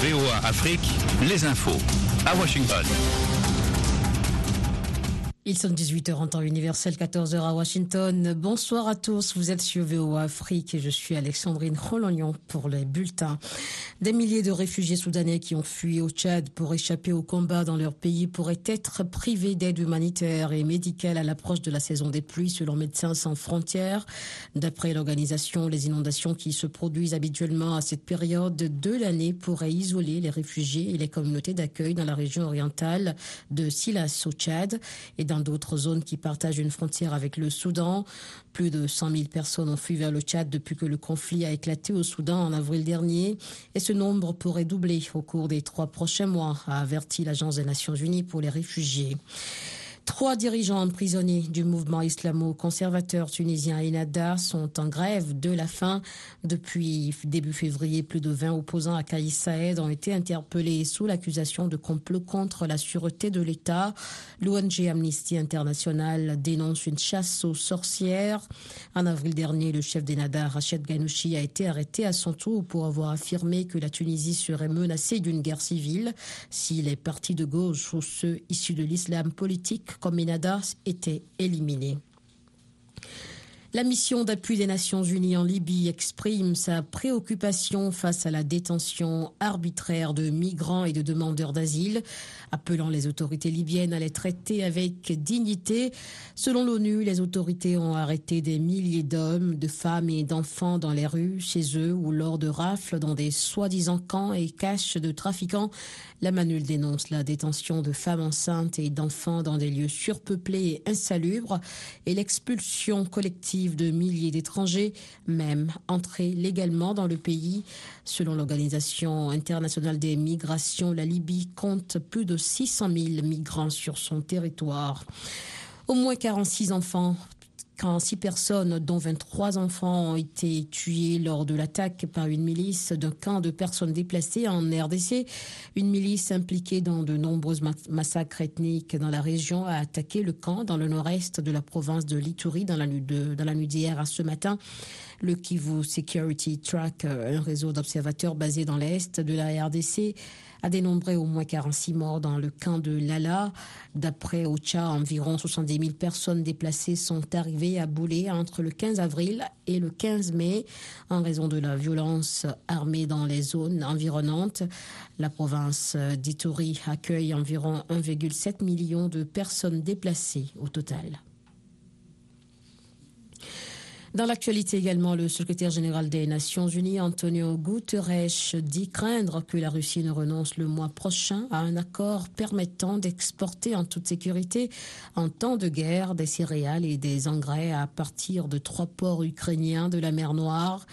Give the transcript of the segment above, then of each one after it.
VOA Afrique, les infos à Washington. Ils sont 18h en temps universel, 14h à Washington. Bonsoir à tous, vous êtes sur VOA Afrique et je suis Alexandrine Rolognon pour les bulletins. Des milliers de réfugiés soudanais qui ont fui au Tchad pour échapper au combat dans leur pays pourraient être privés d'aide humanitaire et médicale à l'approche de la saison des pluies selon Médecins sans frontières. D'après l'organisation, les inondations qui se produisent habituellement à cette période de l'année pourraient isoler les réfugiés et les communautés d'accueil dans la région orientale de Silas au Tchad et dans d'autres zones qui partagent une frontière avec le Soudan. Plus de 100 000 personnes ont fui vers le Tchad depuis que le conflit a éclaté au Soudan en avril dernier et ce nombre pourrait doubler au cours des trois prochains mois, a averti l'Agence des Nations Unies pour les réfugiés. Trois dirigeants emprisonnés du mouvement islamo-conservateur tunisien Enada sont en grève de la faim. Depuis début février, plus de 20 opposants à Kaïs Saed ont été interpellés sous l'accusation de complot contre la sûreté de l'État. L'ONG Amnesty International dénonce une chasse aux sorcières. En avril dernier, le chef d'Enada, Rachid Ghanouchi, a été arrêté à son tour pour avoir affirmé que la Tunisie serait menacée d'une guerre civile si les partis de gauche ou ceux issus de l'islam politique Enada était éliminé. La mission d'appui des Nations Unies en Libye exprime sa préoccupation face à la détention arbitraire de migrants et de demandeurs d'asile, appelant les autorités libyennes à les traiter avec dignité. Selon l'ONU, les autorités ont arrêté des milliers d'hommes, de femmes et d'enfants dans les rues, chez eux ou lors de rafles dans des soi-disant camps et caches de trafiquants. La Manule dénonce la détention de femmes enceintes et d'enfants dans des lieux surpeuplés et insalubres et l'expulsion collective de milliers d'étrangers, même entrés légalement dans le pays. Selon l'Organisation internationale des migrations, la Libye compte plus de 600 000 migrants sur son territoire. Au moins 46 enfants quand six personnes, dont 23 enfants, ont été tués lors de l'attaque par une milice d'un camp de personnes déplacées en RDC. Une milice impliquée dans de nombreux massacres ethniques dans la région a attaqué le camp dans le nord-est de la province de Lituri dans la nuit d'hier à ce matin. Le Kivu Security Track, un réseau d'observateurs basé dans l'est de la RDC, a dénombré au moins 46 morts dans le camp de Lala. D'après Ocha, environ 70 000 personnes déplacées sont arrivées à Boulé entre le 15 avril et le 15 mai en raison de la violence armée dans les zones environnantes. La province d'Ituri accueille environ 1,7 million de personnes déplacées au total. Dans l'actualité également, le secrétaire général des Nations Unies, Antonio Guterres, dit craindre que la Russie ne renonce le mois prochain à un accord permettant d'exporter en toute sécurité, en temps de guerre, des céréales et des engrais à partir de trois ports ukrainiens de la mer Noire.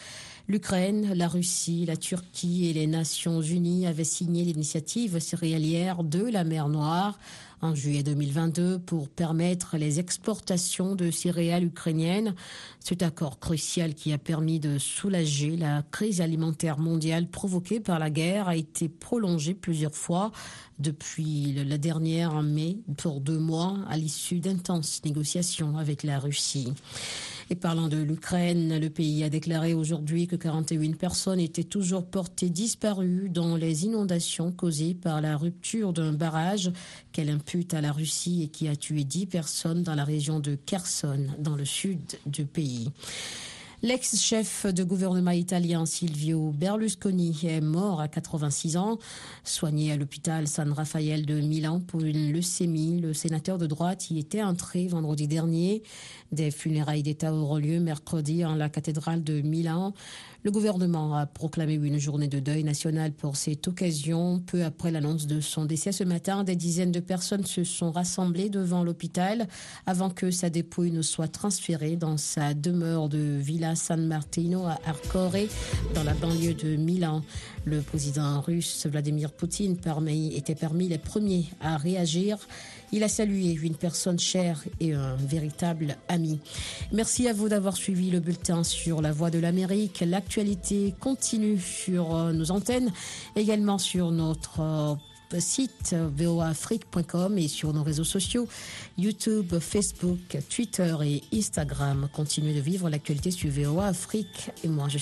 L'Ukraine, la Russie, la Turquie et les Nations Unies avaient signé l'initiative céréalière de la mer Noire en juillet 2022 pour permettre les exportations de céréales ukrainiennes. Cet accord crucial qui a permis de soulager la crise alimentaire mondiale provoquée par la guerre a été prolongé plusieurs fois depuis la dernière en mai pour deux mois à l'issue d'intenses négociations avec la Russie. Et parlant de l'Ukraine, le pays a déclaré aujourd'hui que 41 personnes étaient toujours portées disparues dans les inondations causées par la rupture d'un barrage qu'elle impute à la Russie et qui a tué 10 personnes dans la région de Kherson, dans le sud du pays. L'ex-chef de gouvernement italien Silvio Berlusconi est mort à 86 ans, soigné à l'hôpital San Raffaele de Milan pour une leucémie. Le sénateur de droite y était entré vendredi dernier. Des funérailles d'État auront lieu mercredi en la cathédrale de Milan. Le gouvernement a proclamé une journée de deuil national pour cette occasion. Peu après l'annonce de son décès ce matin, des dizaines de personnes se sont rassemblées devant l'hôpital avant que sa dépouille ne soit transférée dans sa demeure de Villa San Martino à Arcore, dans la banlieue de Milan. Le président russe Vladimir Poutine était parmi les premiers à réagir. Il a salué une personne chère et un véritable ami. Merci à vous d'avoir suivi le bulletin sur la voie de l'Amérique. L'actualité continue sur nos antennes, également sur notre site voafrique.com et sur nos réseaux sociaux YouTube, Facebook, Twitter et Instagram. Continuez de vivre l'actualité sur VOA Afrique et moi je